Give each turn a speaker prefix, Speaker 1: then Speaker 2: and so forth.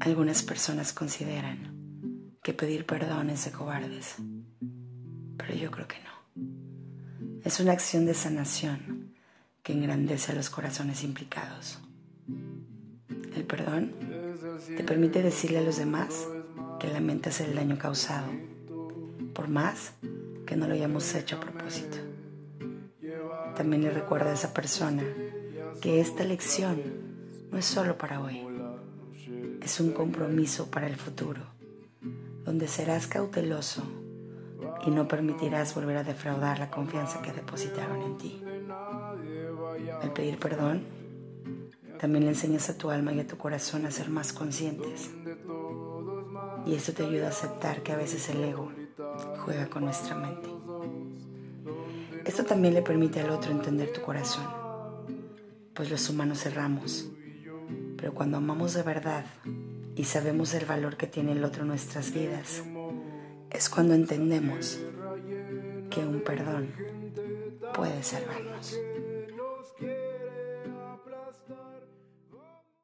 Speaker 1: Algunas personas consideran que pedir perdón es de cobardes, pero yo creo que no. Es una acción de sanación que engrandece a los corazones implicados. El perdón te permite decirle a los demás que lamentas el daño causado, por más que no lo hayamos hecho a propósito. También le recuerda a esa persona que esta lección no es solo para hoy, es un compromiso para el futuro, donde serás cauteloso y no permitirás volver a defraudar la confianza que depositaron en ti. Al pedir perdón, también le enseñas a tu alma y a tu corazón a ser más conscientes. Y esto te ayuda a aceptar que a veces el ego juega con nuestra mente. Esto también le permite al otro entender tu corazón, pues los humanos erramos pero cuando amamos de verdad y sabemos el valor que tiene el otro en nuestras vidas, es cuando entendemos que un perdón puede salvarnos.